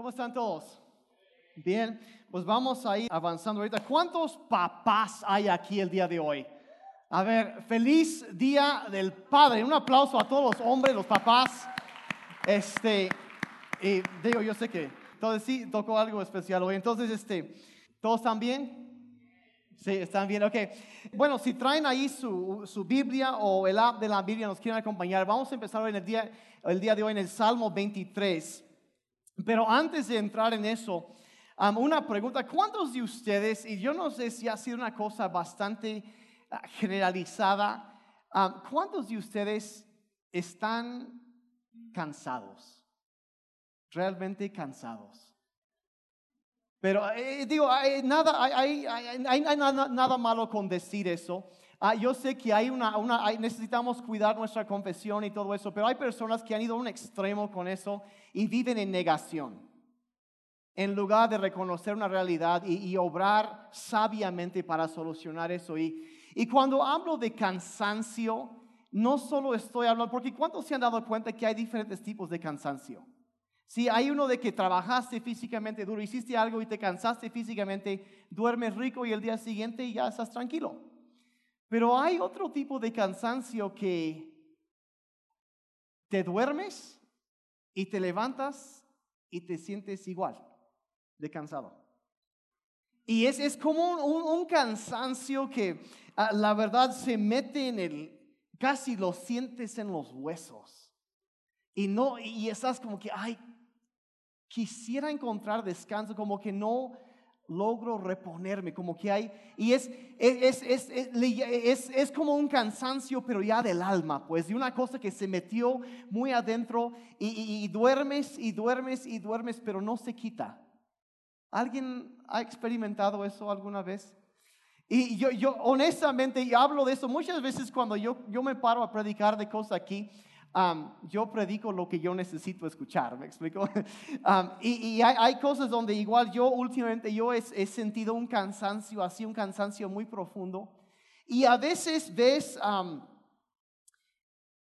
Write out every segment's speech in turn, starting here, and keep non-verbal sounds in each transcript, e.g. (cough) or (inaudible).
¿Cómo están todos? Bien, pues vamos a ir avanzando ahorita. ¿Cuántos papás hay aquí el día de hoy? A ver, feliz día del padre. Un aplauso a todos los hombres, los papás. Este, digo, yo sé que, entonces sí, tocó algo especial hoy. Entonces, este, ¿todos están bien? Sí, están bien, ok. Bueno, si traen ahí su, su, Biblia o el app de la Biblia, nos quieren acompañar. Vamos a empezar hoy en el día, el día de hoy en el Salmo 23. Pero antes de entrar en eso, una pregunta, ¿cuántos de ustedes, y yo no sé si ha sido una cosa bastante ah, generalizada, ¿cuántos de ustedes están cansados? Realmente cansados. Pero eh, digo, hay nada, hay, nada, nada, malo con decir eso. Ah, yo sé que hay una, necesitamos cuidar nuestra confesión y todo eso, pero hay personas que han ido a un extremo con eso y viven en negación. En lugar de reconocer una realidad y, obrar sabiamente para solucionar eso. Y, y cuando hablo de cansancio, no solo estoy hablando, porque ¿cuántos se han dado cuenta que hay diferentes tipos de cansancio? Si hay uno de que trabajaste físicamente duro, hiciste algo y te cansaste físicamente, duermes rico y el día siguiente ya estás tranquilo. Pero hay otro tipo de cansancio que te duermes y te levantas y te sientes igual de cansado. Y es, es como un, cansancio que ah, la verdad se mete en el, casi lo sientes en los huesos. Y no, y estás como que, ay, quisiera encontrar descanso, como que no logro reponerme, como que hay, y es, es, es, es, como un cansancio, pero ya del alma, pues de una cosa que se metió muy adentro y, duermes y duermes y duermes, pero no se quita. ¿Alguien ha experimentado eso alguna vez? Y yo, yo honestamente, y hablo de eso muchas veces cuando yo, yo me paro a predicar de cosas aquí, yo predico lo que yo necesito escuchar, ¿me explico? (laughs) y, hay, cosas donde igual yo últimamente yo he, sentido un cansancio, así un cansancio muy profundo. Y a veces ves,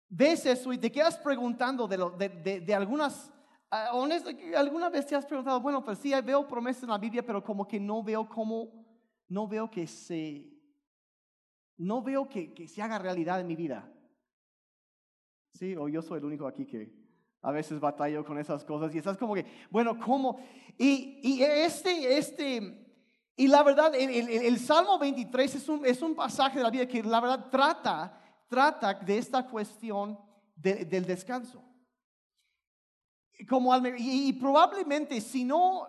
ves eso y te quedas preguntando de, de, de, algunas, uh, alguna vez te has preguntado, bueno, pues sí, veo promesas en la Biblia, pero como que no veo cómo, no veo que se, no veo que, que se haga realidad en mi vida. Sí, o yo soy el único aquí que a veces batallo con esas cosas y estás como que, bueno, ¿cómo? Y, y este, este, y la verdad, el, el, Salmo 23 es un, es un pasaje de la vida que la verdad trata, trata de esta cuestión del descanso. Como y probablemente, si no,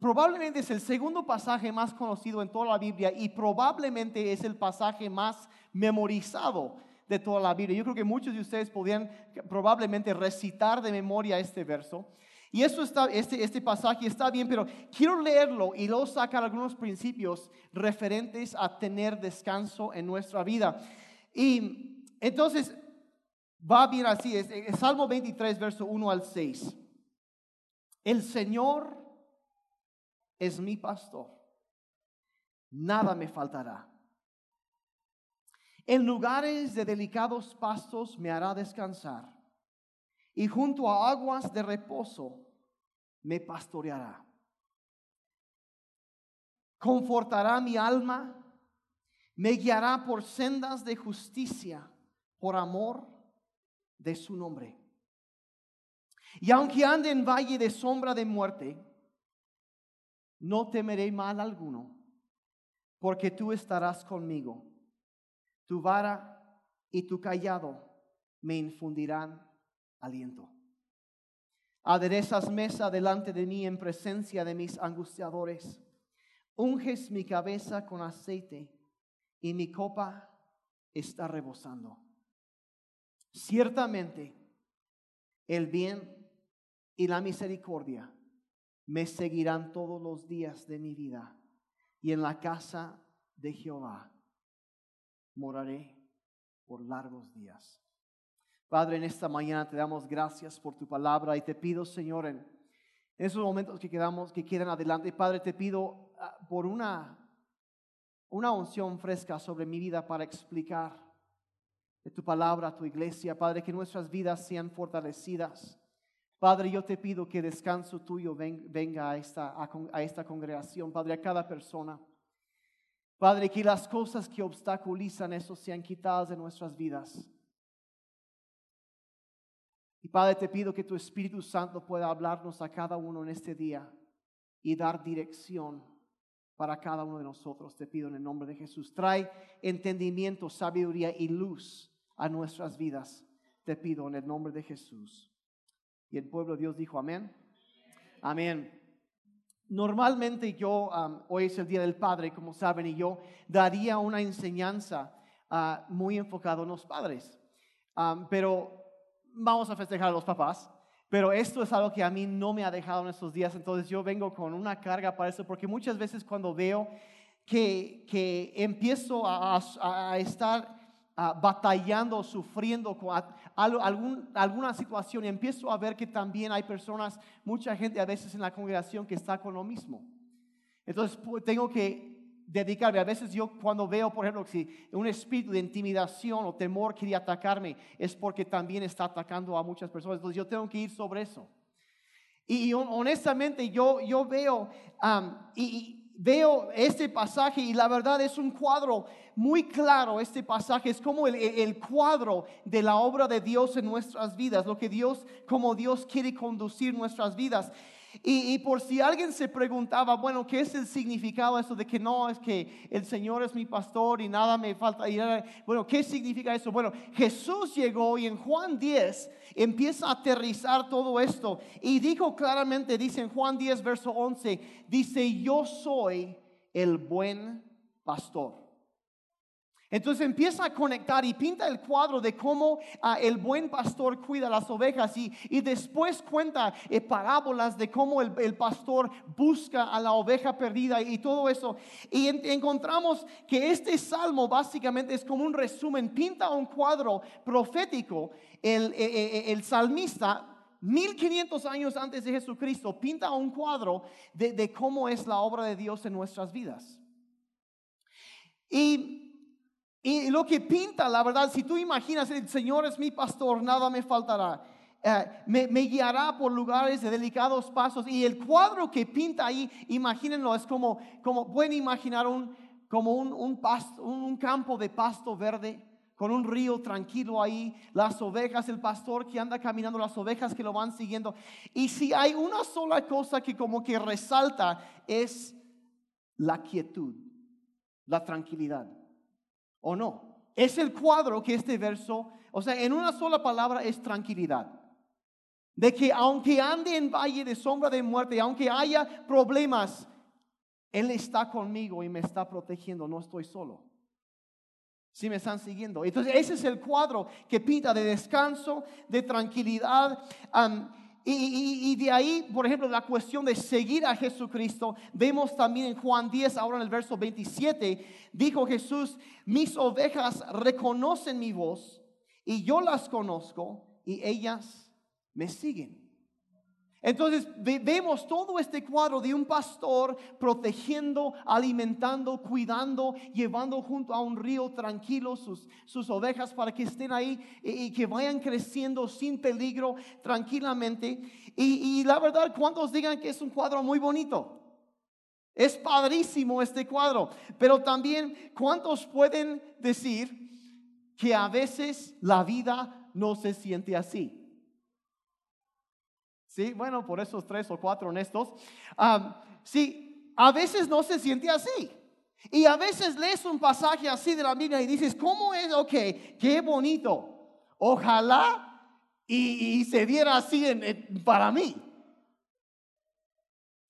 probablemente es el segundo pasaje más conocido en toda la Biblia y probablemente es el pasaje más memorizado de toda la Biblia. Yo creo que muchos de ustedes podrían probablemente recitar de memoria este verso. Y eso está, este, este pasaje está bien, pero quiero leerlo y luego sacar algunos principios referentes a tener descanso en nuestra vida. Y entonces va bien así, es, Salmo 23, verso 1 al 6. El Señor es mi pastor, nada me faltará. En lugares de delicados pastos me hará descansar, y junto a aguas de reposo me pastoreará. Confortará mi alma, me guiará por sendas de justicia, por amor de su nombre. Y aunque ande en valle de sombra de muerte, no temeré mal alguno, porque tú estarás conmigo tu vara y tu callado me infundirán aliento. Aderezas mesa delante de mí en presencia de mis angustiadores. Unges mi cabeza con aceite y mi copa está rebosando. Ciertamente el bien y la misericordia me seguirán todos los días de mi vida y en la casa de Jehová moraré por largos días. Padre, en esta mañana te damos gracias por tu palabra y te pido, Señor, en esos momentos que quedamos, que quedan adelante, Padre, te pido ah, por una, una unción fresca sobre mi vida para explicar de tu palabra a tu iglesia, Padre, que nuestras vidas sean fortalecidas, Padre, yo te pido que descanso tuyo venga a esta, a esta congregación, Padre, a cada persona. Padre, que las cosas que obstaculizan eso sean quitadas de nuestras vidas. Y Padre, te pido que tu Espíritu Santo pueda hablarnos a cada uno en este día y dar dirección para cada uno de nosotros. Te pido en el nombre de Jesús. Trae entendimiento, sabiduría y luz a nuestras vidas. Te pido en el nombre de Jesús. Y el pueblo de Dios dijo amén. Amén. Normalmente yo, hoy es el Día del Padre, como saben, y yo daría una enseñanza ah, muy enfocada en los padres. pero vamos a festejar a los papás. Pero esto es algo que a mí no me ha dejado en estos días, entonces yo vengo con una carga para eso, porque muchas veces cuando veo que, que empiezo a, a estar Ah, batallando, sufriendo con algún, alguna situación y empiezo a ver que también hay personas, mucha gente a veces en la congregación que está con lo mismo. Entonces tengo que dedicarme. A veces yo cuando veo, por ejemplo, si un espíritu de intimidación o temor quiere atacarme, es porque también está atacando a muchas personas. Entonces yo tengo que ir sobre eso. Y, honestamente yo, yo veo, y, veo este pasaje y la verdad es un cuadro muy claro, este pasaje es como el, cuadro de la obra de Dios en nuestras vidas, lo que Dios, como Dios quiere conducir nuestras vidas. Y, por si alguien se preguntaba, bueno, ¿qué es el significado de eso de que no es que el Señor es mi pastor y nada me falta? Bueno, ¿qué significa eso? Bueno, Jesús llegó y en Juan 10 empieza a aterrizar todo esto y dijo claramente, dice en Juan 10, verso 11, dice, yo soy el buen pastor. Entonces empieza a conectar y pinta el cuadro de cómo ah, el buen pastor cuida las ovejas y, y después cuenta eh, parábolas de cómo el, pastor busca a la oveja perdida y todo eso. Y encontramos que este salmo básicamente es como un resumen, pinta un cuadro profético. El, eh, eh, el salmista 1500 años antes de Jesucristo, pinta un cuadro de, de, cómo es la obra de Dios en nuestras vidas. Y y lo que pinta, la verdad, si tú imaginas, el Señor es mi pastor, nada me faltará. Eh, me, guiará por lugares de delicados pasos. Y el cuadro que pinta ahí, imagínenlo, es como, como pueden imaginar un, como un, un, un campo de pasto verde con un río tranquilo ahí, las ovejas, el pastor que anda caminando, las ovejas que lo van siguiendo. Y si hay una sola cosa que como que resalta es la quietud, la tranquilidad. ¿O no? Es el cuadro que este verso, o sea, en una sola palabra es tranquilidad. De que aunque ande en valle de sombra de muerte, aunque haya problemas, Él está conmigo y me está protegiendo, no estoy solo. Si me están siguiendo. Entonces, ese es el cuadro que pinta de descanso, de tranquilidad. Y, de ahí, por ejemplo, la cuestión de seguir a Jesucristo, vemos también en Juan 10, ahora en el verso 27, dijo Jesús, mis ovejas reconocen mi voz y yo las conozco y ellas me siguen. Entonces vemos todo este cuadro de un pastor protegiendo, alimentando, cuidando, llevando junto a un río tranquilo sus, sus ovejas para que estén ahí y, que vayan creciendo sin peligro tranquilamente. Y, y la verdad, ¿cuántos digan que es un cuadro muy bonito? Es padrísimo este cuadro, pero también ¿cuántos pueden decir que a veces la vida no se siente así? Sí, bueno, por esos tres o cuatro honestos. sí, a veces no se siente así. Y a veces lees un pasaje así de la Biblia y dices, ¿cómo es? Ok, qué bonito. Ojalá y, se diera así para mí.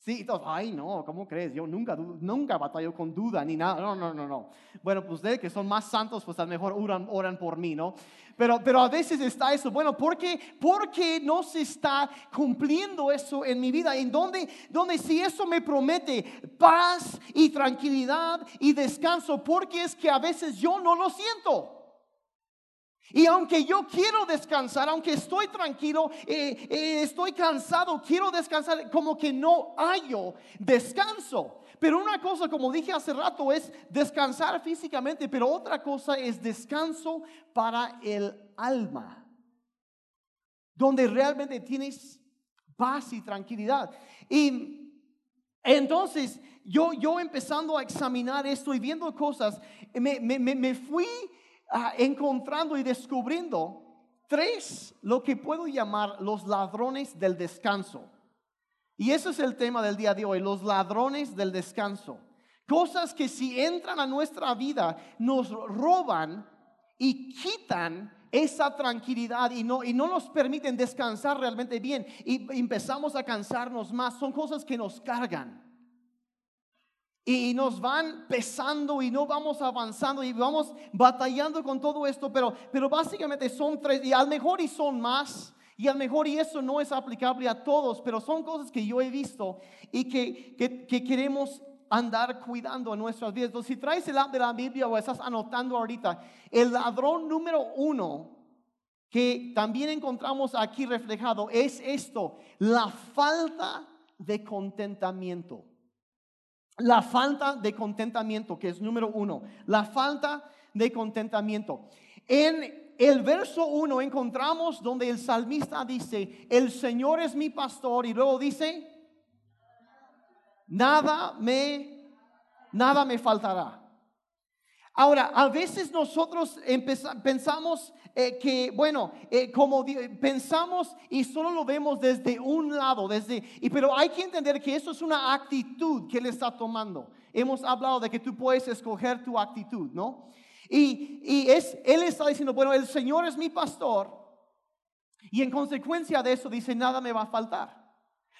Sí, entonces, ay no, ¿cómo crees? Yo nunca, nunca batallo con duda ni nada. No, no, no, no. Bueno, pues ustedes que son más santos, pues a lo mejor oran, oran por mí, ¿no? Pero, pero a veces está eso. Bueno, ¿por qué, ¿por qué no se está cumpliendo eso en mi vida? ¿En dónde, donde si eso me promete paz y tranquilidad y descanso? Porque es que a veces yo no lo siento. Y aunque yo quiero descansar, aunque estoy tranquilo, eh, eh, estoy cansado, quiero descansar, como que no hallo descanso. Pero una cosa, como dije hace rato, es descansar físicamente, pero otra cosa es descanso para el alma. Donde realmente tienes paz y tranquilidad. Y entonces yo, yo empezando a examinar esto y viendo cosas, me, me, me fui ah, encontrando y descubriendo tres, lo que puedo llamar los ladrones del descanso. Y ese es el tema del día de hoy, los ladrones del descanso. Cosas que si entran a nuestra vida nos roban y quitan esa tranquilidad y no, y no nos permiten descansar realmente bien y empezamos a cansarnos más. Son cosas que nos cargan y nos van pesando y no vamos avanzando y vamos batallando con todo esto, pero, pero básicamente son tres y al mejor y son más. Y a lo mejor y eso no es aplicable a todos, pero son cosas que yo he visto y que, que, queremos andar cuidando en nuestras vidas. Entonces, si traes el app de la Biblia o estás anotando ahorita, el ladrón número uno que también encontramos aquí reflejado es esto, la falta de contentamiento. La falta de contentamiento, que es número uno, la falta de contentamiento. En el verso 1 encontramos donde el salmista dice, el Señor es mi pastor y luego dice, nada me, nada me faltará. Ahora, a veces nosotros pensamos eh, que, bueno, eh, como pensamos y solo lo vemos desde un lado, desde, y, pero hay que entender que eso es una actitud que él está tomando. Hemos hablado de que tú puedes escoger tu actitud, ¿no? Y, es, él está diciendo, bueno, el Señor es mi pastor. Y en consecuencia de eso dice, nada me va a faltar.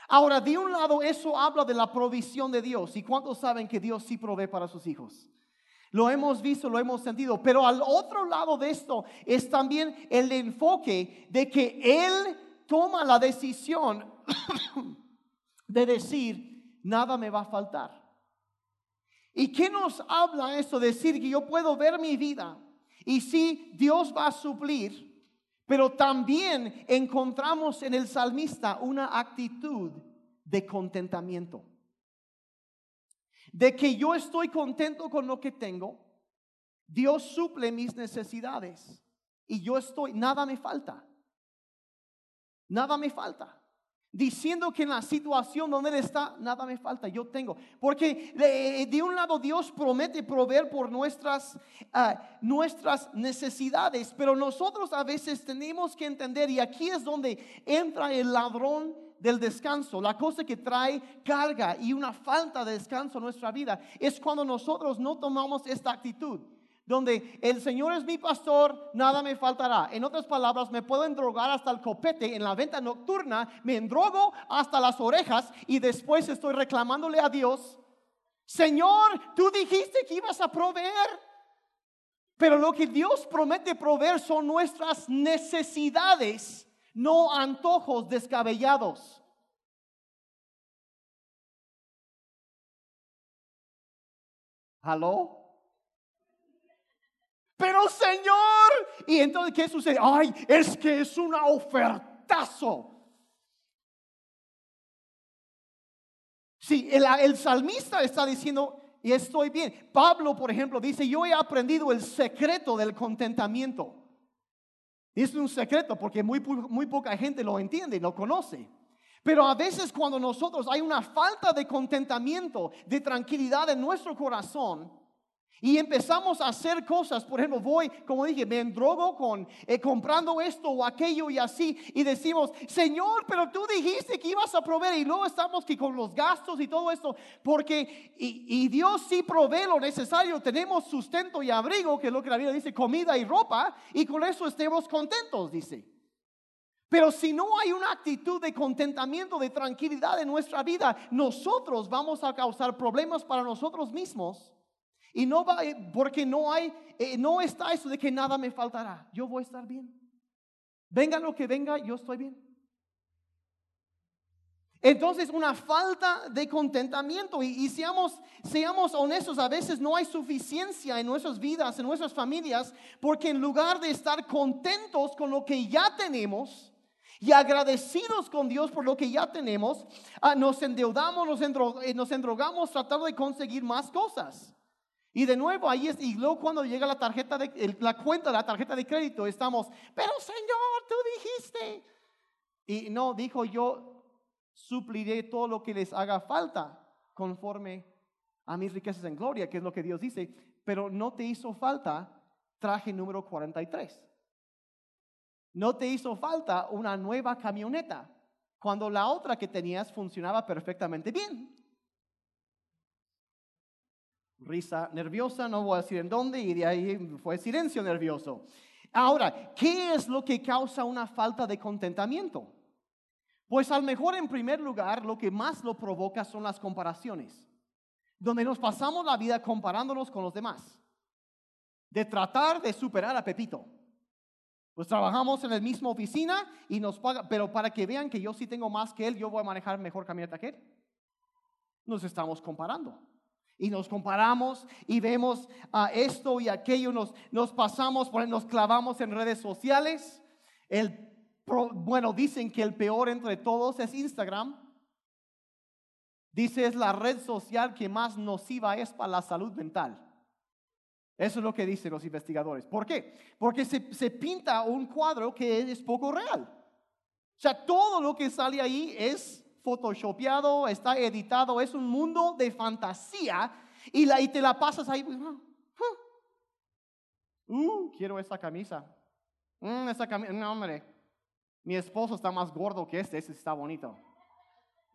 Ahora, de un lado, eso habla de la provisión de Dios. ¿Y cuántos saben que Dios sí provee para sus hijos? Lo hemos visto, lo hemos sentido. Pero al otro lado de esto es también el enfoque de que Él toma la decisión (coughs) de decir, nada me va a faltar. ¿Y qué nos habla eso? Decir que yo puedo ver mi vida y sí, Dios va a suplir, pero también encontramos en el salmista una actitud de contentamiento. De que yo estoy contento con lo que tengo, Dios suple mis necesidades y yo estoy, nada me falta. Nada me falta diciendo que en la situación donde Él está, nada me falta, yo tengo. Porque de, un lado Dios promete proveer por nuestras, ah, nuestras necesidades, pero nosotros a veces tenemos que entender, y aquí es donde entra el ladrón del descanso, la cosa que trae carga y una falta de descanso en nuestra vida, es cuando nosotros no tomamos esta actitud donde el Señor es mi pastor, nada me faltará. En otras palabras, me puedo endrogar hasta el copete en la venta nocturna, me endrogo hasta las orejas y después estoy reclamándole a Dios, Señor, tú dijiste que ibas a proveer. Pero lo que Dios promete proveer son nuestras necesidades, no antojos descabellados. ¿Aló? Pero Señor, y entonces, ¿qué sucede? Ay, es que es una ofertazo. Sí, el, el salmista está diciendo, y estoy bien. Pablo, por ejemplo, dice, yo he aprendido el secreto del contentamiento. Es un secreto porque muy, muy poca gente lo entiende y lo conoce. Pero a veces cuando nosotros hay una falta de contentamiento, de tranquilidad en nuestro corazón, y empezamos a hacer cosas, por ejemplo, voy, como dije, me endrogo con eh, comprando esto o aquello y así, y decimos, Señor, pero tú dijiste que ibas a proveer, y luego estamos que con los gastos y todo esto, porque, y, Dios sí provee lo necesario, tenemos sustento y abrigo, que es lo que la Biblia dice, comida y ropa, y con eso estemos contentos, dice. Pero si no hay una actitud de contentamiento, de tranquilidad en nuestra vida, nosotros vamos a causar problemas para nosotros mismos y no va, porque no hay, eh, no está eso de que nada me faltará. Yo voy a estar bien. Venga lo que venga, yo estoy bien. Entonces, una falta de contentamiento. Y, seamos, seamos honestos, a veces no hay suficiencia en nuestras vidas, en nuestras familias, porque en lugar de estar contentos con lo que ya tenemos y agradecidos con Dios por lo que ya tenemos, ah, nos endeudamos, nos, eh, nos endrogamos tratando de conseguir más cosas. Y de nuevo ahí es, y luego cuando llega la tarjeta la cuenta de la tarjeta de crédito, estamos, pero Señor, tú dijiste. Y no, dijo yo, supliré todo lo que les haga falta conforme a mis riquezas en gloria, que es lo que Dios dice, pero no te hizo falta traje número 43. No te hizo falta una nueva camioneta cuando la otra que tenías funcionaba perfectamente bien. Risa nerviosa, no voy a decir en dónde, y de ahí fue silencio nervioso. Ahora, ¿qué es lo que causa una falta de contentamiento? Pues a lo mejor en primer lugar lo que más lo provoca son las comparaciones, donde nos pasamos la vida comparándonos con los demás, de tratar de superar a Pepito. Pues trabajamos en la misma oficina y nos paga, pero para que vean que yo sí tengo más que él, yo voy a manejar mejor camioneta que él. Nos estamos comparando. Y nos comparamos y vemos a esto y aquello, nos, nos pasamos, nos clavamos en redes sociales. El bueno, dicen que el peor entre todos es Instagram. Dice es la red social que más nociva es para la salud mental. Eso es lo que dicen los investigadores. ¿Por qué? Porque se, se pinta un cuadro que es poco real. O sea, todo lo que sale ahí es photoshopeado, está editado, es un mundo de fantasía y, la, y te la pasas ahí. Uh, uh quiero esa camisa. Mm, esa camisa, no, hombre mi esposo está más gordo que este, ese está bonito.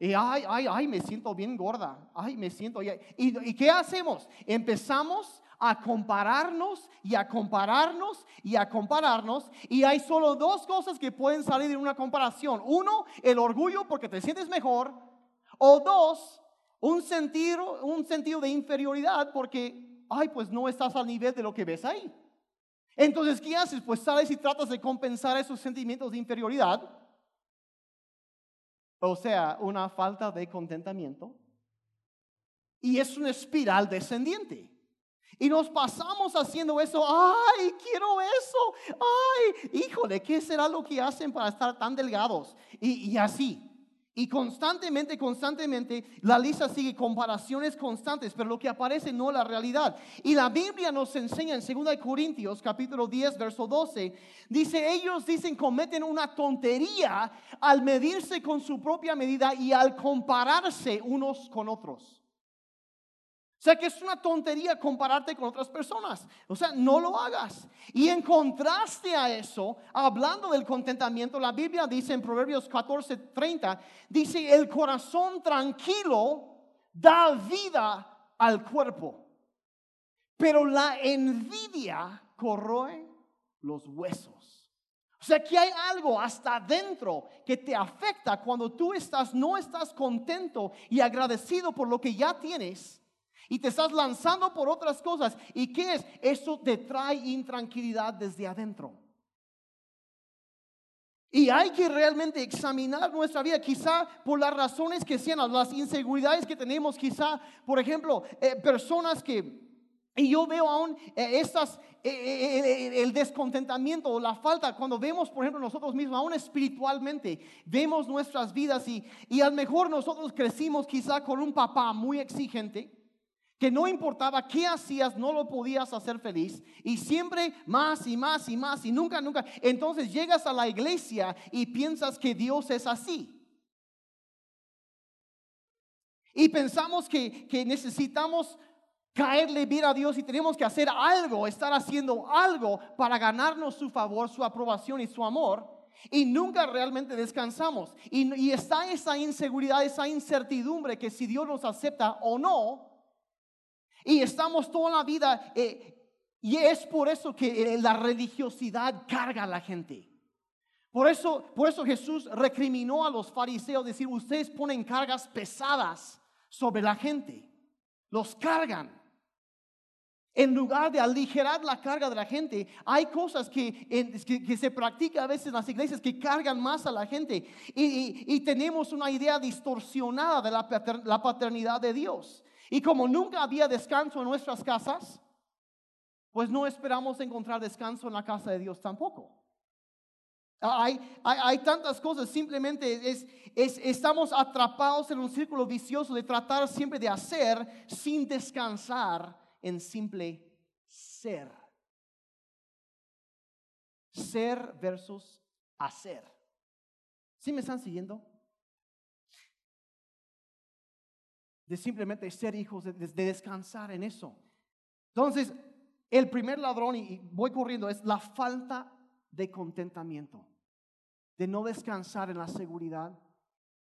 Y ay, ay, ay, me siento bien gorda. Ay, me siento. ¿Y, ¿Y qué hacemos? Empezamos a compararnos y a compararnos y a compararnos. Y hay solo dos cosas que pueden salir de una comparación. Uno, el orgullo porque te sientes mejor. O dos, un sentido, un sentido de inferioridad porque, ay, pues no estás al nivel de lo que ves ahí. Entonces, ¿qué haces? Pues sales y tratas de compensar esos sentimientos de inferioridad. O sea, una falta de contentamiento. Y es una espiral descendiente. Y nos pasamos haciendo eso. Ay, quiero eso. Ay, híjole, ¿qué será lo que hacen para estar tan delgados? Y, y así. Y constantemente, constantemente, la lista sigue comparaciones constantes, pero lo que aparece no es la realidad. Y la Biblia nos enseña en 2 Corintios capítulo 10, verso 12, dice, ellos dicen, cometen una tontería al medirse con su propia medida y al compararse unos con otros. O sea que es una tontería compararte con otras personas. O sea, no lo hagas. Y en contraste a eso, hablando del contentamiento, la Biblia dice en Proverbios 14, 30, dice, el corazón tranquilo da vida al cuerpo, pero la envidia corroe los huesos. O sea que hay algo hasta adentro que te afecta cuando tú estás, no estás contento y agradecido por lo que ya tienes y te estás lanzando por otras cosas. ¿Y qué es? Eso te trae intranquilidad desde adentro. Y hay que realmente examinar nuestra vida, quizá por las razones que sean, las inseguridades que tenemos, quizá, por ejemplo, eh, personas que, y yo veo aún eh, estas, eh, el descontentamiento o la falta, cuando vemos, por ejemplo, nosotros mismos, aún espiritualmente, vemos nuestras vidas y, y a lo mejor nosotros crecimos quizá con un papá muy exigente que no importaba qué hacías, no lo podías hacer feliz. Y siempre más y más y más y nunca, nunca. Entonces llegas a la iglesia y piensas que Dios es así. Y pensamos que, que necesitamos caerle bien a Dios y tenemos que hacer algo, estar haciendo algo para ganarnos su favor, su aprobación y su amor. Y nunca realmente descansamos. Y, y está esa inseguridad, esa incertidumbre que si Dios nos acepta o no, y estamos toda la vida, eh, y es por eso que eh, la religiosidad carga a la gente. Por eso, por eso Jesús recriminó a los fariseos, decir, ustedes ponen cargas pesadas sobre la gente, los cargan. En lugar de aligerar la carga de la gente, hay cosas que, que, se practican a veces en las iglesias que cargan más a la gente. Y, tenemos una idea distorsionada de la paternidad de Dios. Y como nunca había descanso en nuestras casas, pues no esperamos encontrar descanso en la casa de Dios tampoco. Hay, tantas cosas, simplemente es, estamos atrapados en un círculo vicioso de tratar siempre de hacer sin descansar en simple ser. Ser versus hacer. ¿Sí me están siguiendo? De simplemente ser hijos, de, descansar en eso. Entonces, el primer ladrón, y voy corriendo, es la falta de contentamiento, de no descansar en la seguridad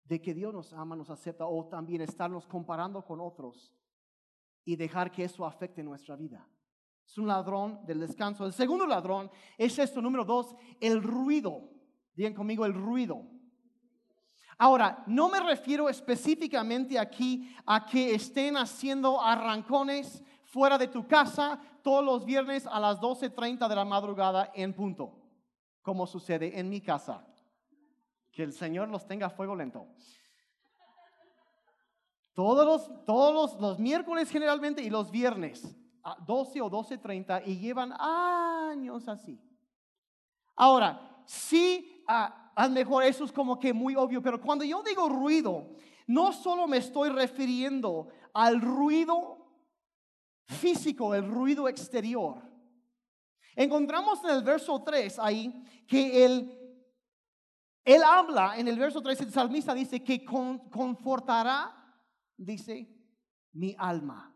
de que Dios nos ama, nos acepta, o también estarnos comparando con otros y dejar que eso afecte nuestra vida. Es un ladrón del descanso. El segundo ladrón es esto, número dos, el ruido. Digan conmigo el ruido. Ahora, no me refiero específicamente aquí a que estén haciendo arrancones fuera de tu casa todos los viernes a las 12.30 de la madrugada en punto, como sucede en mi casa. Que el Señor los tenga a fuego lento. Todos los, todos los, miércoles generalmente y los viernes, a 12 o 12.30, y llevan años así. Ahora, sí, a, a mejor eso es como que muy obvio, pero cuando yo digo ruido, no solo me estoy refiriendo al ruido físico, el ruido exterior. Encontramos en el verso 3 ahí que él, él habla, en el verso 3 el salmista dice que confortará dice, mi alma.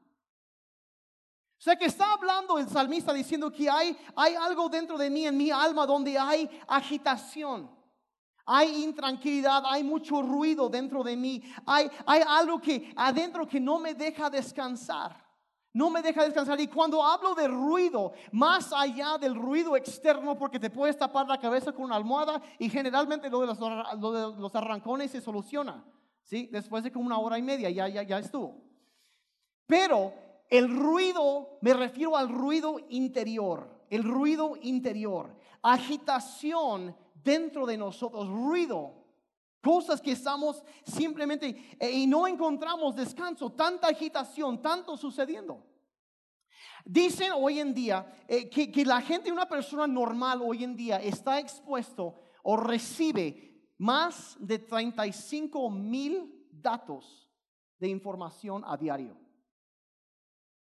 O sea que está hablando el salmista diciendo que hay, hay algo dentro de mí, en mi alma, donde hay agitación, hay intranquilidad, hay mucho ruido dentro de mí, hay, hay algo que adentro que no me deja descansar. No me deja descansar. Y cuando hablo de ruido, más allá del ruido externo, porque te puedes tapar la cabeza con una almohada y generalmente lo de los, los arrancones se soluciona. ¿sí? Después de como una hora y media ya, ya, ya estuvo. Pero el ruido, me refiero al ruido interior, el ruido interior, agitación dentro de nosotros, ruido, cosas que estamos simplemente eh, y no encontramos descanso, tanta agitación, tanto sucediendo. Dicen hoy en día eh, que, que la gente, una persona normal hoy en día está expuesto o recibe más de 35 mil datos de información a diario.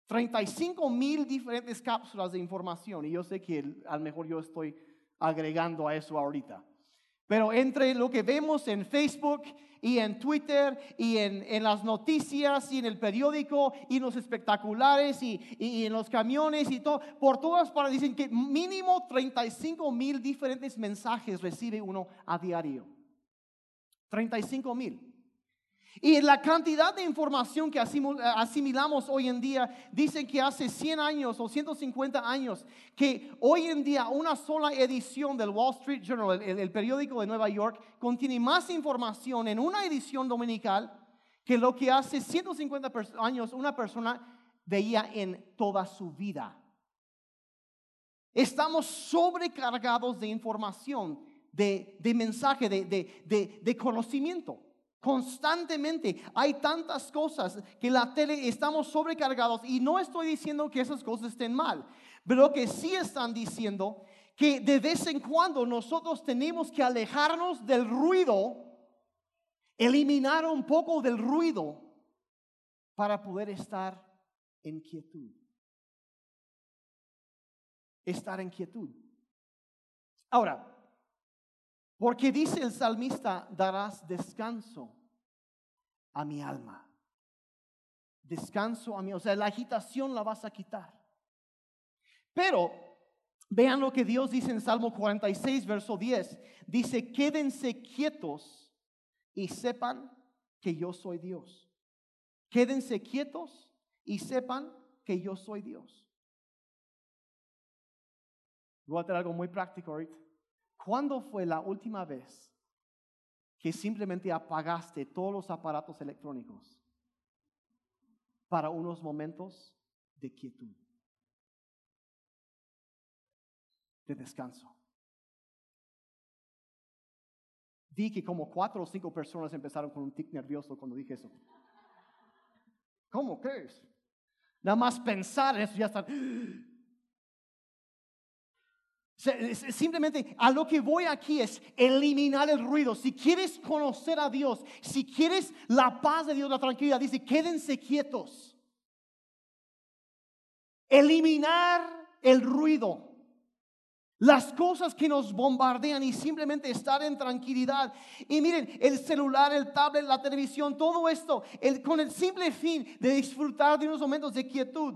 35 mil diferentes cápsulas de información. Y yo sé que a lo mejor yo estoy agregando a eso ahorita. Pero entre lo que vemos en Facebook y en Twitter y en, las noticias y en el periódico y en los espectaculares y, y en los camiones y todo, por todas partes dicen que mínimo 35 mil diferentes mensajes recibe uno a diario. 35 mil. Y la cantidad de información que asimilamos hoy en día, dicen que hace 100 años o 150 años, que hoy en día una sola edición del Wall Street Journal, el, periódico de Nueva York, contiene más información en una edición dominical que lo que hace 150 años una persona veía en toda su vida. Estamos sobrecargados de información de, mensaje, de conocimiento. Constantemente hay tantas cosas que la tele estamos sobrecargados y no estoy diciendo que esas cosas estén mal, pero que sí están diciendo que de vez en cuando nosotros tenemos que alejarnos del ruido, eliminar un poco del ruido para poder estar en quietud. Estar en quietud. Ahora, porque dice el salmista, darás descanso a mi alma. Descanso a mí, o sea, la agitación la vas a quitar. Pero vean lo que Dios dice en Salmo 46, verso 10. Dice, quédense quietos y sepan que yo soy Dios. Quédense quietos y sepan que yo soy Dios. Voy a hacer algo muy práctico ahorita. ¿Cuándo fue la última vez que simplemente apagaste todos los aparatos electrónicos para unos momentos de quietud, de descanso? Vi que como cuatro o cinco personas empezaron con un tic nervioso cuando dije eso. ¿Cómo crees? Nada más pensar en eso ya están. Simplemente a lo que voy aquí es eliminar el ruido. Si quieres conocer a Dios, si quieres la paz de Dios, la tranquilidad, dice, quédense quietos. Eliminar el ruido. Las cosas que nos bombardean y simplemente estar en tranquilidad. Y miren, el celular, el tablet, la televisión, todo esto, con el simple fin de disfrutar de unos momentos de quietud.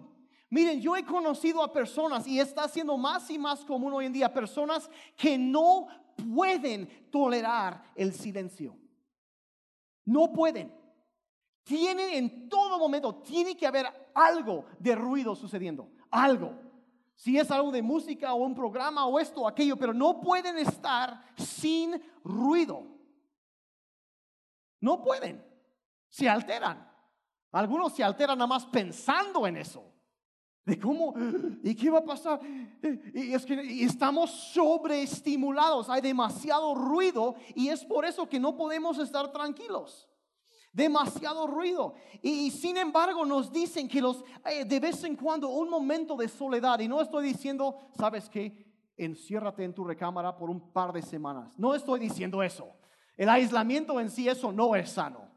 Miren, yo he conocido a personas y está siendo más y más común hoy en día, personas que no pueden tolerar el silencio. No pueden. Tienen en todo momento, tiene que haber algo de ruido sucediendo, algo. Si es algo de música o un programa o esto o aquello, pero no pueden estar sin ruido. No pueden. Se alteran. Algunos se alteran nada más pensando en eso. De cómo, ¿y qué va a pasar? Y es que estamos sobreestimulados, hay demasiado ruido y es por eso que no podemos estar tranquilos demasiado ruido. Y, sin embargo nos dicen que los, eh, de vez en cuando un momento de soledad, y no estoy diciendo, ¿sabes qué? Enciérrate en tu recámara por un par de semanas. No estoy diciendo eso. El aislamiento en sí, eso no es sano.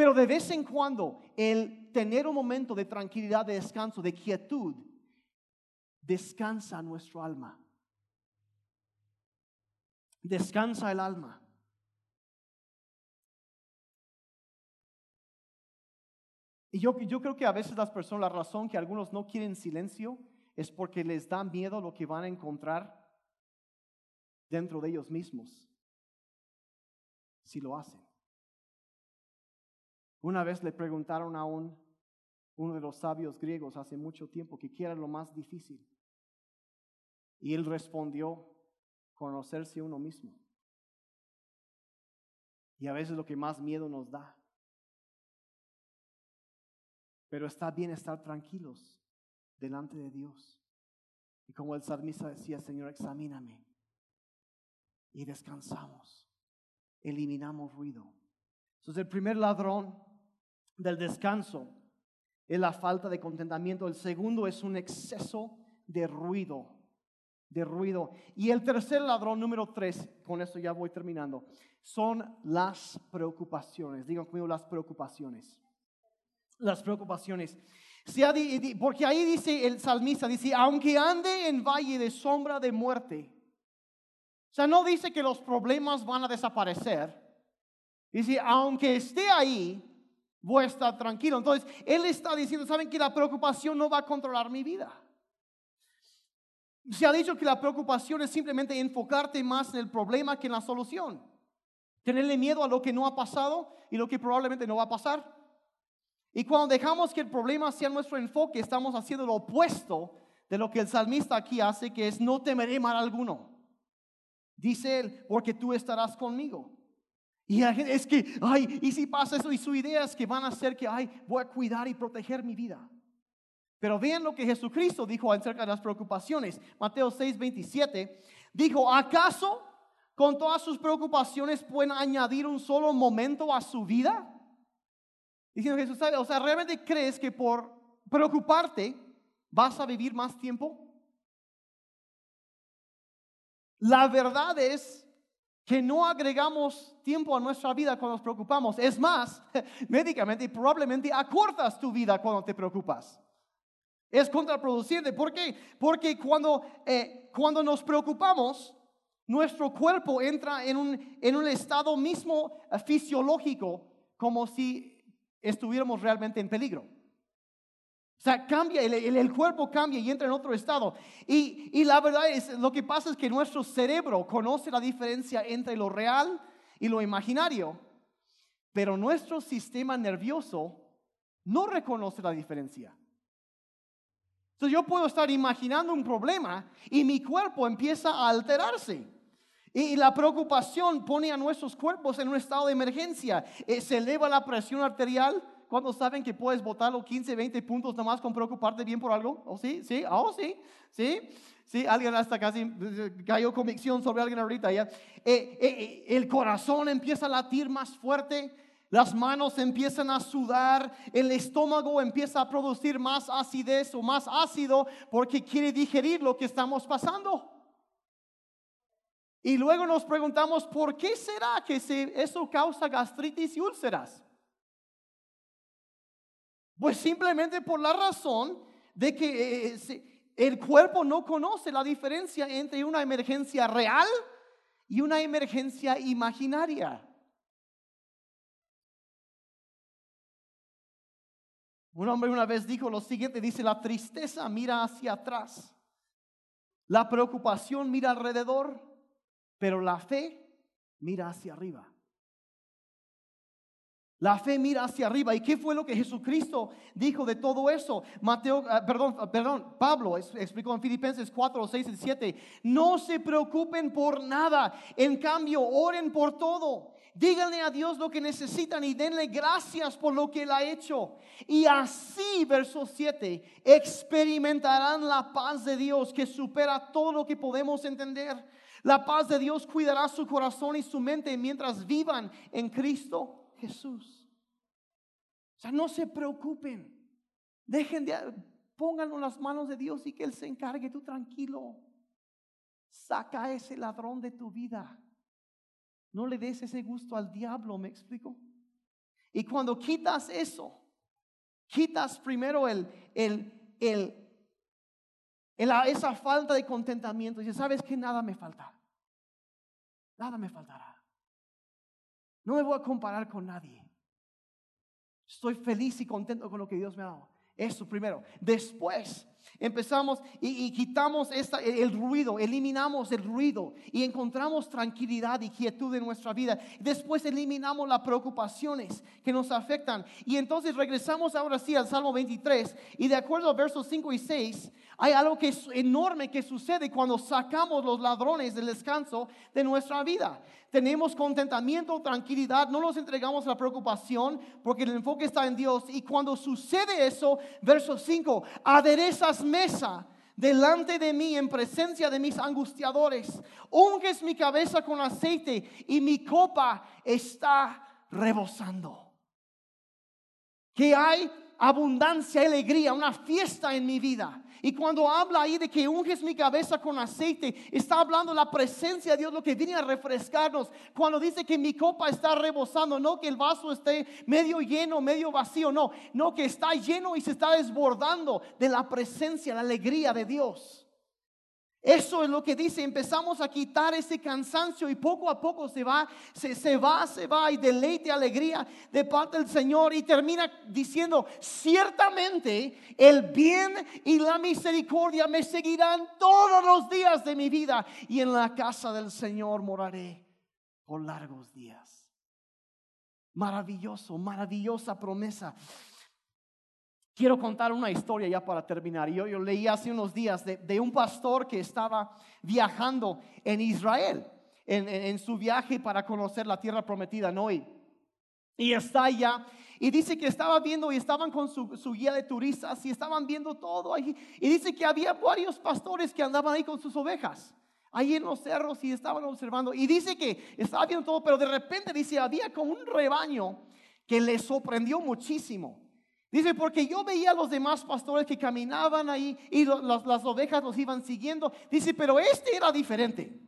Pero de vez en cuando el tener un momento de tranquilidad, de descanso, de quietud, descansa nuestro alma. Descansa el alma. Y yo, yo creo que a veces las personas, la razón que algunos no quieren silencio es porque les da miedo lo que van a encontrar dentro de ellos mismos si lo hacen. Una vez le preguntaron a un, uno de los sabios griegos hace mucho tiempo que qué era lo más difícil. Y él respondió, conocerse uno mismo. Y a veces lo que más miedo nos da pero está bien estar tranquilos delante de Dios. Y como el salmista decía, Señor, examíname. Y descansamos. Eliminamos ruido. Entonces el primer ladrón del descanso es la falta de contentamiento. El segundo es un exceso de ruido. De ruido. Y el tercer ladrón, número tres, con esto ya voy terminando, son las preocupaciones. Digan conmigo las preocupaciones las preocupaciones. Porque ahí dice el salmista, dice, aunque ande en valle de sombra de muerte. O sea, no dice que los problemas van a desaparecer. Dice, aunque esté ahí, voy a estar tranquilo. Entonces, él está diciendo, ¿saben que la preocupación no va a controlar mi vida? Se ha dicho que la preocupación es simplemente enfocarte más en el problema que en la solución. Tenerle miedo a lo que no ha pasado y lo que probablemente no va a pasar. Y cuando dejamos que el problema sea nuestro enfoque, estamos haciendo lo opuesto de lo que el salmista aquí hace, que es no temeré mal alguno. Dice él, porque tú estarás conmigo. Y es que, ay, y si pasa eso, y su idea es que van a hacer que, ay, voy a cuidar y proteger mi vida. Pero vean lo que Jesucristo dijo acerca de las preocupaciones. Mateo 6, 27, dijo, ¿acaso con todas sus preocupaciones pueden añadir un solo momento a su vida? Diciendo Jesús, o sea, ¿realmente crees que por preocuparte vas a vivir más tiempo? La verdad es que no agregamos tiempo a nuestra vida cuando nos preocupamos. Es más, (laughs) médicamente probablemente acortas tu vida cuando te preocupas. Es contraproducente. ¿Por qué? Porque cuando, eh, cuando nos preocupamos, nuestro cuerpo entra en un, en un estado mismo fisiológico, como si estuviéramos realmente en peligro. O sea, cambia, el, cuerpo cambia y entra en otro estado. Y, y, la verdad es, lo que pasa es que nuestro cerebro conoce la diferencia entre lo real y lo imaginario, pero nuestro sistema nervioso no reconoce la diferencia. Entonces yo puedo estar imaginando un problema y mi cuerpo empieza a alterarse. Y la preocupación pone a nuestros cuerpos en un estado de emergencia. Eh, se eleva la presión arterial cuando saben que puedes botarlo 15, 20 puntos nomás con preocuparte bien por algo. ¿Oh, sí? ¿Sí? ¿Oh, sí? ¿Sí? Sí, alguien hasta casi eh, cayó convicción sobre alguien ahorita ya. Eh, el corazón empieza a latir más fuerte, las manos empiezan a sudar, el estómago empieza a producir más acidez o más ácido porque quiere digerir lo que estamos pasando. Y luego nos preguntamos, ¿por qué será que eso causa gastritis y úlceras? Pues simplemente por la razón de que eh, El cuerpo no conoce la diferencia entre una emergencia real y una emergencia imaginaria. Un hombre una vez dijo lo siguiente, dice, la tristeza mira hacia atrás, la preocupación mira alrededor, pero la fe mira hacia arriba. La fe mira hacia arriba. ¿Y qué fue lo que Jesucristo dijo de todo eso? Mateo, ah, perdón, ah, perdón, Pablo explicó en Filipenses 4, 6 y 7. No se preocupen por nada. En cambio, oren por todo. Díganle a Dios lo que necesitan y denle gracias por lo que Él ha hecho. Y así, verso 7, experimentarán la paz de Dios que supera todo lo que podemos entender. La paz de Dios cuidará su corazón y su mente mientras vivan en Cristo Jesús. O sea, no se preocupen. Dejen de, pónganlo en las manos de Dios y que Él se encargue. Tú tranquilo. Saca a ese ladrón de tu vida. No le des ese gusto al diablo, ¿me explico? Y cuando quitas eso, quitas primero el, el, el, esa falta de contentamiento. Y sabes que nada me falta. Nada me faltará. No me voy a comparar con nadie. Estoy feliz y contento con lo que Dios me ha dado. Eso primero. Después empezamos y, quitamos esta, el ruido, eliminamos el ruido y encontramos tranquilidad y quietud en nuestra vida. Después eliminamos las preocupaciones que nos afectan. Y entonces regresamos ahora sí al Salmo 23 y de acuerdo a versos 5 y 6, hay algo que es enorme que sucede cuando sacamos los ladrones del descanso de nuestra vida. Tenemos contentamiento, tranquilidad, no nos entregamos la preocupación porque el enfoque está en Dios. Y cuando sucede eso, verso 5, aderezas mesa delante de mí en presencia de mis angustiadores. Unges mi cabeza con aceite y mi copa está rebosando. Que hay abundancia, alegría, una fiesta en mi vida. Y cuando habla ahí de que unges mi cabeza con aceite, está hablando la presencia de Dios, lo que viene a refrescarnos. Cuando dice que mi copa está rebosando, no que el vaso esté medio lleno, medio vacío, no, no que está lleno y se está desbordando de la presencia, la alegría de Dios. Eso es lo que dice, empezamos a quitar ese cansancio y poco a poco se va, se, va, se va y deleite, alegría de parte del Señor y termina diciendo, ciertamente el bien y la misericordia me seguirán todos los días de mi vida y en la casa del Señor moraré por largos días. Maravilloso, maravillosa promesa. Quiero contar una historia ya para terminar. Yo, yo leí hace unos días de, un pastor que estaba viajando en Israel, en, su viaje para conocer la tierra prometida, ¿no? Y, está allá. Y dice que estaba viendo y estaban con su, su, guía de turistas y estaban viendo todo ahí. Y dice que había varios pastores que andaban ahí con sus ovejas, ahí en los cerros y estaban observando. Y dice que estaba viendo todo, pero de repente dice, había como un rebaño que le sorprendió muchísimo. Dice, porque yo veía a los demás pastores que caminaban ahí y las, ovejas los iban siguiendo. Dice, pero este era diferente.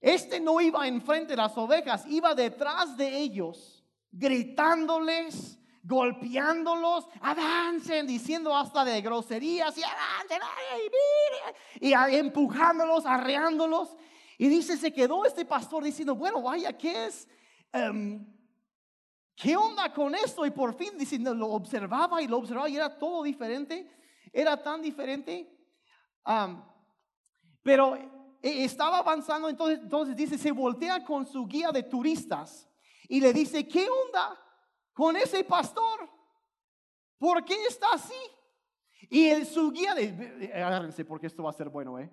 Este no iba enfrente de las ovejas, iba detrás de ellos, gritándoles, golpeándolos, avancen, diciendo hasta de groserías y avancen, y, empujándolos, arreándolos. Y dice, se quedó este pastor diciendo, bueno, vaya, ¿qué es? Em, ¿qué onda con esto? Y por fin diciendo, lo observaba y lo observaba y era todo diferente, era tan diferente. pero e, estaba avanzando, entonces, entonces dice, se voltea con su guía de turistas y le dice, ¿qué onda con ese pastor? ¿Por qué está así? Y el, su guía de, agárrense porque esto va a ser bueno, ¿eh?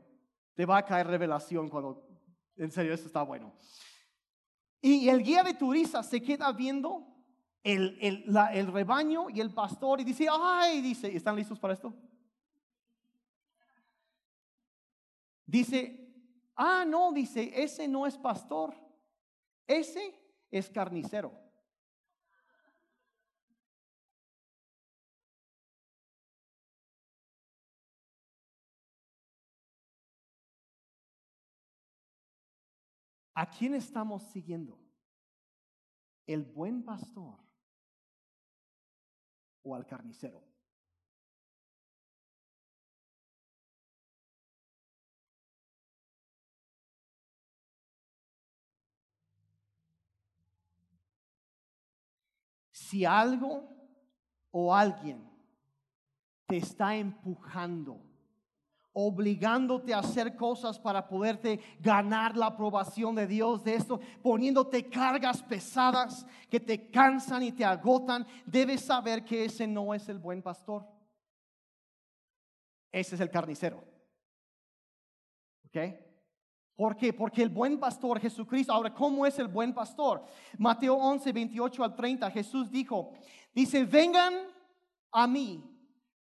Te va a caer revelación cuando, en serio, esto está bueno. Y el guía de turistas se queda viendo el, el, rebaño y el pastor y dice, ay, dice, ¿están listos para esto? Dice, ah, no, dice, ese no es pastor, ese es carnicero. ¿A quién estamos siguiendo? ¿El buen pastor o al carnicero. Si algo o alguien te está empujando obligándote a hacer cosas para poderte ganar la aprobación de Dios, de esto, poniéndote cargas pesadas que te cansan y te agotan, debes saber que ese no es el buen pastor. Ese es el carnicero. ¿Ok? ¿Por qué? Porque el buen pastor Jesucristo, ahora, ¿cómo es el buen pastor? Mateo 11, 28 al 30, Jesús dijo, dice, vengan a mí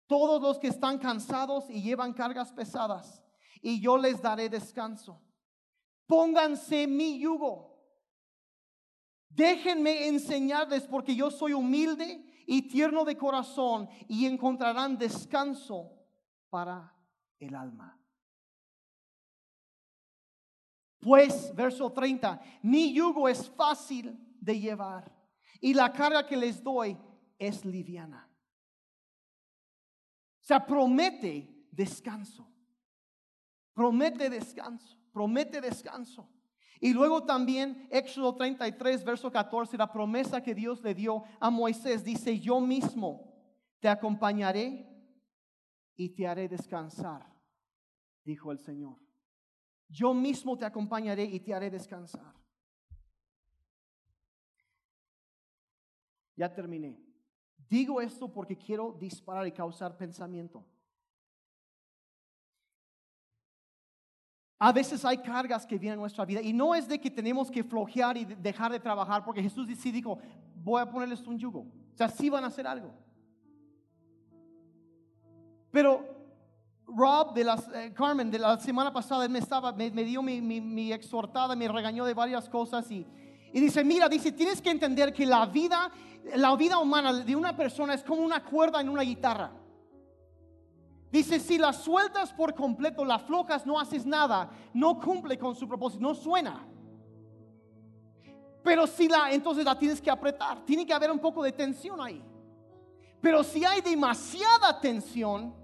todos los que están cansados y llevan cargas pesadas, y yo les daré descanso. Pónganse mi yugo. Déjenme enseñarles porque yo soy humilde y tierno de corazón y encontrarán descanso para el alma. Pues, verso 30, mi yugo es fácil de llevar y la carga que les doy es liviana. Sea, promete descanso. Promete descanso. Promete descanso. Y luego también Éxodo 33, verso 14, la promesa que Dios le dio a Moisés, dice, yo mismo te acompañaré y te haré descansar, dijo el Señor. Yo mismo te acompañaré y te haré descansar. Ya terminé. Digo esto porque quiero disparar y causar pensamiento. A veces hay cargas que vienen a nuestra vida y no es de que tenemos que flojear y dejar de trabajar, porque Jesús sí dijo, voy a ponerles un yugo. O sea, sí van a hacer algo. Pero Rob de las, eh, Carmen de la semana pasada me, estaba, me, dio mi, mi, exhortada, me regañó de varias cosas y, y dice, mira, dice, tienes que entender que la vida, la vida humana de una persona es como una cuerda en una guitarra. Dice, si la sueltas por completo, la flojas, no haces nada, no cumple con su propósito, no suena. Pero si la, entonces la tienes que apretar, tiene que haber un poco de tensión ahí. Pero si hay demasiada tensión,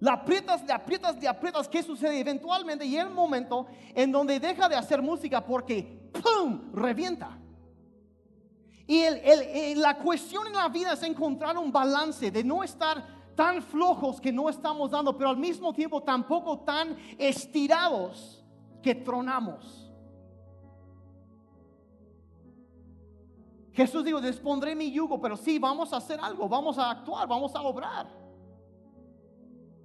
la aprietas, le aprietas, le aprietas. ¿Qué sucede? Eventualmente llega el momento en donde deja de hacer música porque ¡pum! revienta. Y la cuestión en la vida es encontrar un balance de no estar tan flojos que no estamos dando, pero al mismo tiempo tampoco tan estirados que tronamos. Jesús dijo, despondré mi yugo, pero sí, vamos a hacer algo, vamos a actuar, vamos a obrar.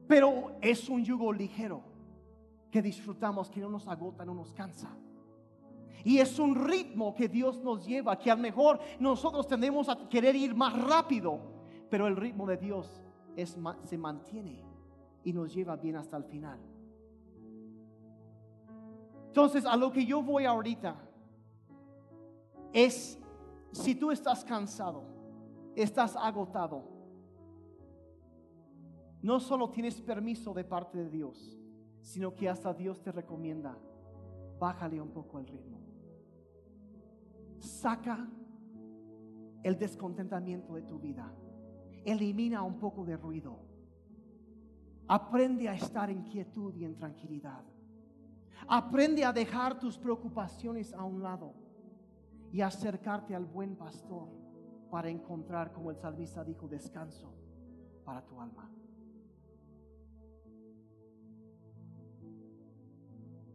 Pero es un yugo ligero que disfrutamos, que no nos agota, no nos cansa. Y es un ritmo que Dios nos lleva, que a lo mejor nosotros tendemos a querer ir más rápido, pero el ritmo de Dios se mantiene y nos lleva bien hasta el final. Entonces, a lo que yo voy ahorita es, si tú estás cansado, estás agotado, no solo tienes permiso de parte de Dios, sino que hasta Dios te recomienda, bájale un poco el ritmo. Saca el descontentamiento de tu vida. Elimina un poco de ruido. Aprende a estar en quietud y en tranquilidad. Aprende a dejar tus preocupaciones a un lado y acercarte al buen pastor para encontrar, como el salmista dijo, descanso para tu alma.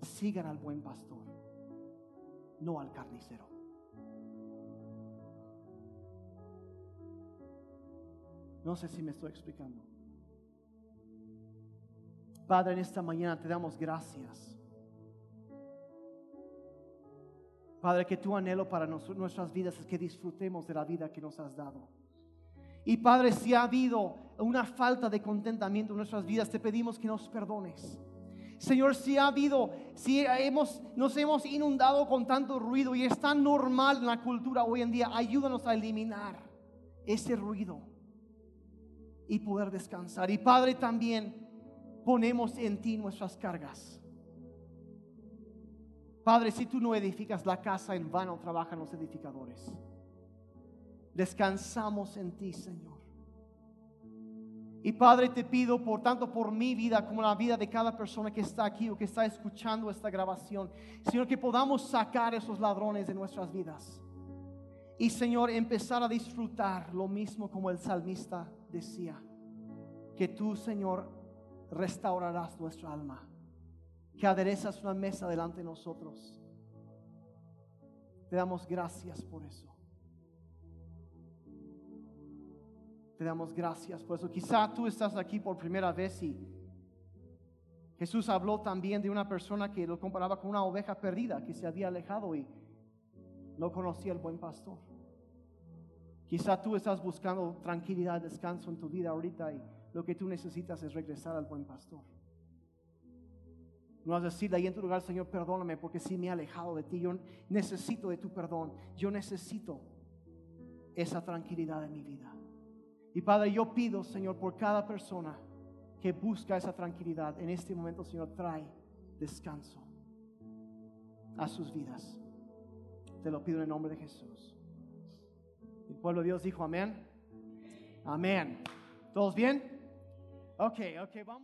sigan al buen pastor, no al carnicero. No sé si me estoy explicando. Padre, en esta mañana te damos gracias. Padre, que tu anhelo para nuestras vidas es que disfrutemos de la vida que nos has dado. Y Padre, si ha habido una falta de contentamiento en nuestras vidas, te pedimos que nos perdones. Señor, si ha habido, si hemos, nos hemos inundado con tanto ruido y es tan normal en la cultura hoy en día, ayúdanos a eliminar ese ruido y poder descansar. Y Padre, también ponemos en ti nuestras cargas. Padre, si tú no edificas la casa, en vano trabajan los edificadores. Descansamos en ti, Señor. Y Padre, te pido por tanto por mi vida como la vida de cada persona que está aquí o que está escuchando esta grabación, Señor, que podamos sacar esos ladrones de nuestras vidas. Y Señor, empezar a disfrutar lo mismo como el salmista decía, que tú, Señor, restaurarás nuestra alma, que aderezas una mesa delante de nosotros. Te damos gracias por eso. Te damos gracias por eso. Quizá tú estás aquí por primera vez y Jesús habló también de una persona que lo comparaba con una oveja perdida que se había alejado y no conocía el buen pastor. Quizá tú estás buscando tranquilidad, descanso en tu vida ahorita y lo que tú necesitas es regresar al buen pastor. No vas a decirle ahí en tu lugar, Señor, perdóname porque si me he alejado de ti. Yo necesito de tu perdón. Yo necesito esa tranquilidad en mi vida. Y Padre, yo pido, Señor, por cada persona que busca esa tranquilidad, en este momento, Señor, trae descanso a sus vidas. Te lo pido en el nombre de Jesús. El pueblo de Dios dijo amén. Amén. ¿Todos bien? Ok, ok, vamos.